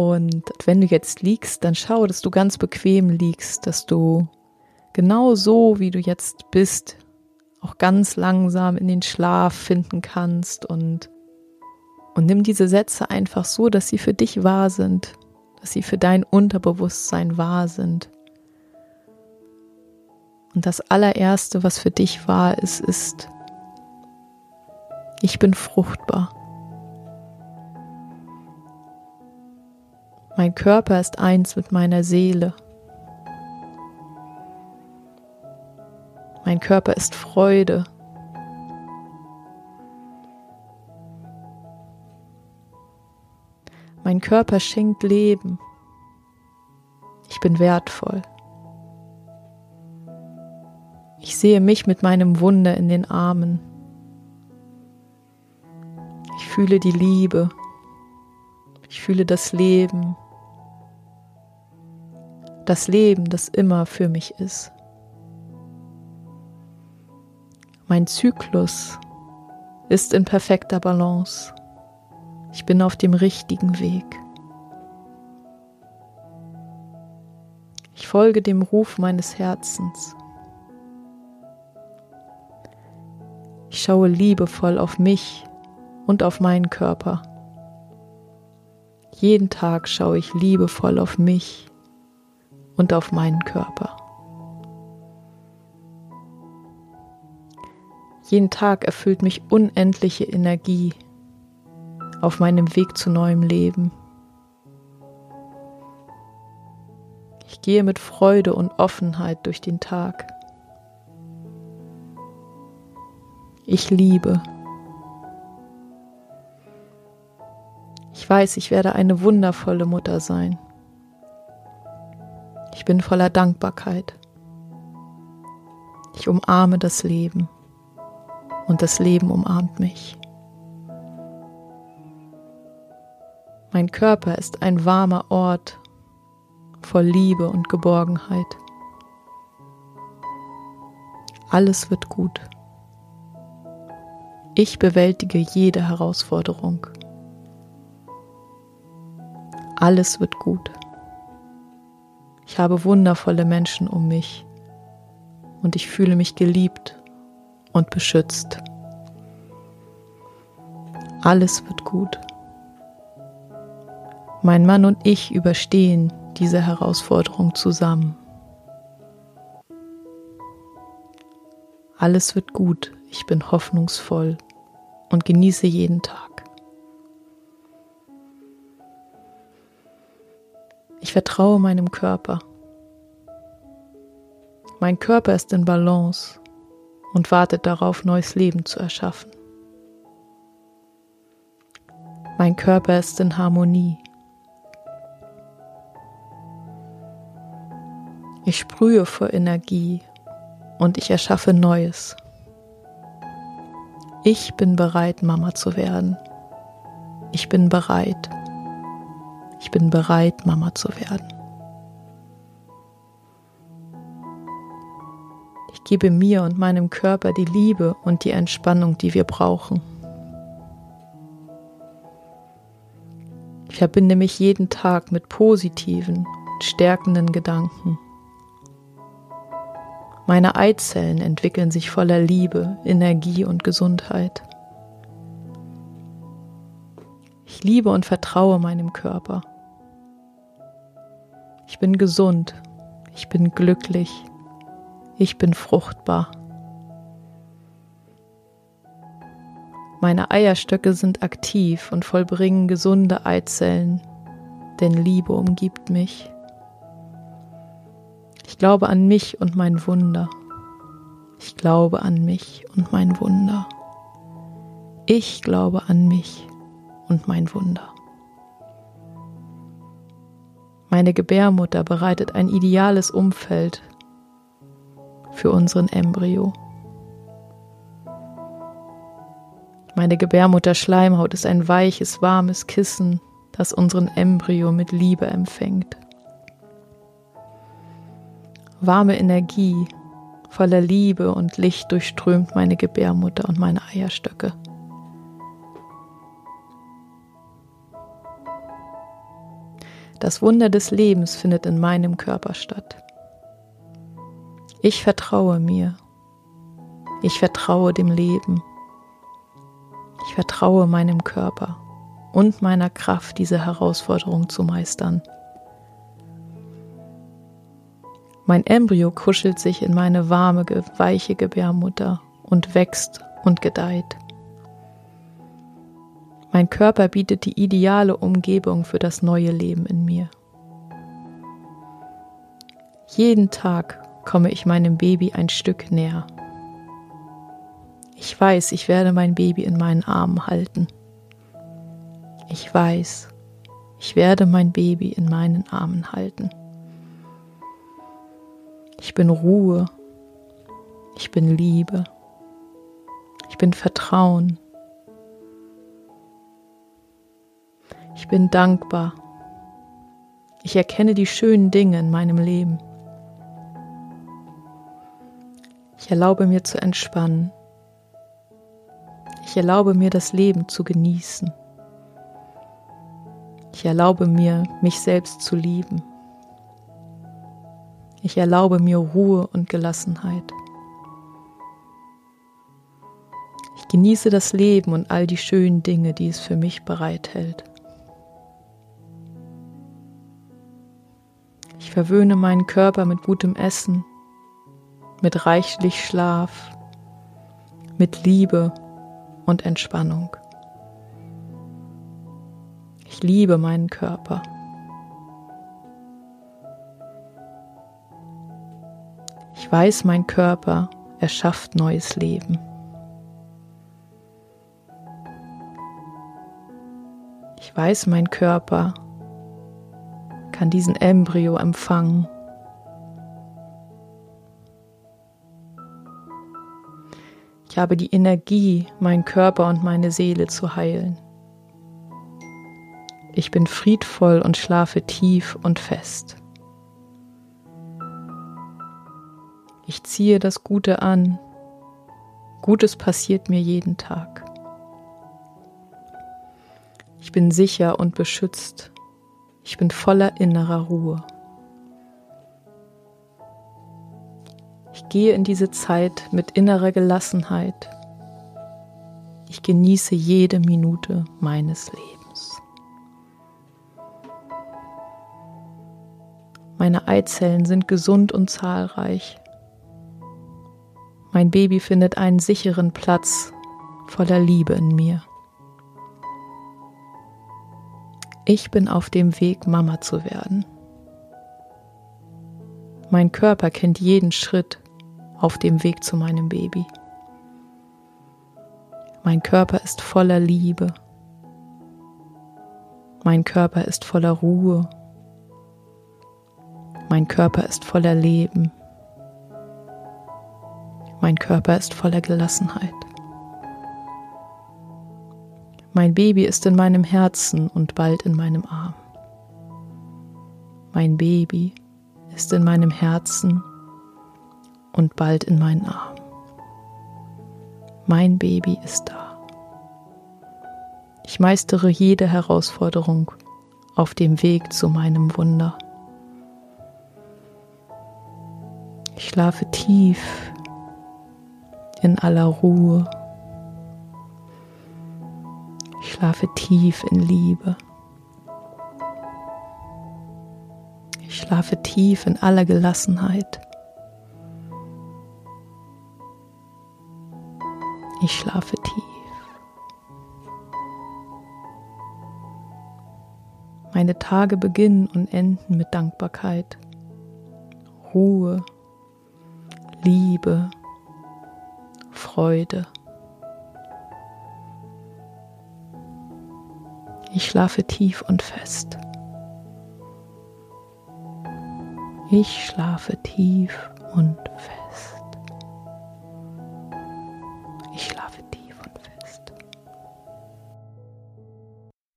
Und wenn du jetzt liegst, dann schau, dass du ganz bequem liegst, dass du genau so, wie du jetzt bist, auch ganz langsam in den Schlaf finden kannst und, und nimm diese Sätze einfach so, dass sie für dich wahr sind, dass sie für dein Unterbewusstsein wahr sind. Und das allererste, was für dich wahr ist, ist, ich bin fruchtbar. Mein Körper ist eins mit meiner Seele. Mein Körper ist Freude. Mein Körper schenkt Leben. Ich bin wertvoll. Ich sehe mich mit meinem Wunder in den Armen. Ich fühle die Liebe. Ich fühle das Leben. Das Leben, das immer für mich ist. Mein Zyklus ist in perfekter Balance. Ich bin auf dem richtigen Weg. Ich folge dem Ruf meines Herzens. Ich schaue liebevoll auf mich und auf meinen Körper. Jeden Tag schaue ich liebevoll auf mich und auf meinen Körper. Jeden Tag erfüllt mich unendliche Energie auf meinem Weg zu neuem Leben. Ich gehe mit Freude und Offenheit durch den Tag. Ich liebe. Ich weiß, ich werde eine wundervolle Mutter sein. Ich bin voller Dankbarkeit. Ich umarme das Leben und das Leben umarmt mich. Mein Körper ist ein warmer Ort voll Liebe und Geborgenheit. Alles wird gut. Ich bewältige jede Herausforderung. Alles wird gut. Ich habe wundervolle Menschen um mich und ich fühle mich geliebt und beschützt. Alles wird gut. Mein Mann und ich überstehen diese Herausforderung zusammen. Alles wird gut, ich bin hoffnungsvoll und genieße jeden Tag. Ich vertraue meinem Körper. Mein Körper ist in Balance und wartet darauf, neues Leben zu erschaffen. Mein Körper ist in Harmonie. Ich sprühe vor Energie und ich erschaffe Neues. Ich bin bereit, Mama zu werden. Ich bin bereit. Ich bin bereit, Mama zu werden. Ich gebe mir und meinem Körper die Liebe und die Entspannung, die wir brauchen. Ich verbinde mich jeden Tag mit positiven, stärkenden Gedanken. Meine Eizellen entwickeln sich voller Liebe, Energie und Gesundheit. Ich liebe und vertraue meinem Körper. Ich bin gesund, ich bin glücklich, ich bin fruchtbar. Meine Eierstöcke sind aktiv und vollbringen gesunde Eizellen, denn Liebe umgibt mich. Ich glaube an mich und mein Wunder. Ich glaube an mich und mein Wunder. Ich glaube an mich und mein Wunder. Meine Gebärmutter bereitet ein ideales Umfeld für unseren Embryo. Meine Gebärmutterschleimhaut ist ein weiches, warmes Kissen, das unseren Embryo mit Liebe empfängt. Warme Energie voller Liebe und Licht durchströmt meine Gebärmutter und meine Eierstöcke. Das Wunder des Lebens findet in meinem Körper statt. Ich vertraue mir. Ich vertraue dem Leben. Ich vertraue meinem Körper und meiner Kraft, diese Herausforderung zu meistern. Mein Embryo kuschelt sich in meine warme, weiche Gebärmutter und wächst und gedeiht. Mein Körper bietet die ideale Umgebung für das neue Leben in mir. Jeden Tag komme ich meinem Baby ein Stück näher. Ich weiß, ich werde mein Baby in meinen Armen halten. Ich weiß, ich werde mein Baby in meinen Armen halten. Ich bin Ruhe. Ich bin Liebe. Ich bin Vertrauen. Ich bin dankbar. Ich erkenne die schönen Dinge in meinem Leben. Ich erlaube mir zu entspannen. Ich erlaube mir das Leben zu genießen. Ich erlaube mir, mich selbst zu lieben. Ich erlaube mir Ruhe und Gelassenheit. Ich genieße das Leben und all die schönen Dinge, die es für mich bereithält. Verwöhne meinen Körper mit gutem Essen, mit reichlich Schlaf, mit Liebe und Entspannung. Ich liebe meinen Körper. Ich weiß, mein Körper erschafft neues Leben. Ich weiß, mein Körper kann diesen Embryo empfangen. Ich habe die Energie, meinen Körper und meine Seele zu heilen. Ich bin friedvoll und schlafe tief und fest. Ich ziehe das Gute an. Gutes passiert mir jeden Tag. Ich bin sicher und beschützt. Ich bin voller innerer Ruhe. Ich gehe in diese Zeit mit innerer Gelassenheit. Ich genieße jede Minute meines Lebens. Meine Eizellen sind gesund und zahlreich. Mein Baby findet einen sicheren Platz voller Liebe in mir. Ich bin auf dem Weg, Mama zu werden. Mein Körper kennt jeden Schritt auf dem Weg zu meinem Baby. Mein Körper ist voller Liebe. Mein Körper ist voller Ruhe. Mein Körper ist voller Leben. Mein Körper ist voller Gelassenheit. Mein Baby ist in meinem Herzen und bald in meinem Arm. Mein Baby ist in meinem Herzen und bald in meinen Arm. Mein Baby ist da. Ich meistere jede Herausforderung auf dem Weg zu meinem Wunder. Ich schlafe tief in aller Ruhe. Schlafe tief in Liebe. Ich schlafe tief in aller Gelassenheit. Ich schlafe tief. Meine Tage beginnen und enden mit Dankbarkeit, Ruhe, Liebe, Freude. Ich schlafe tief und fest. Ich schlafe tief und fest.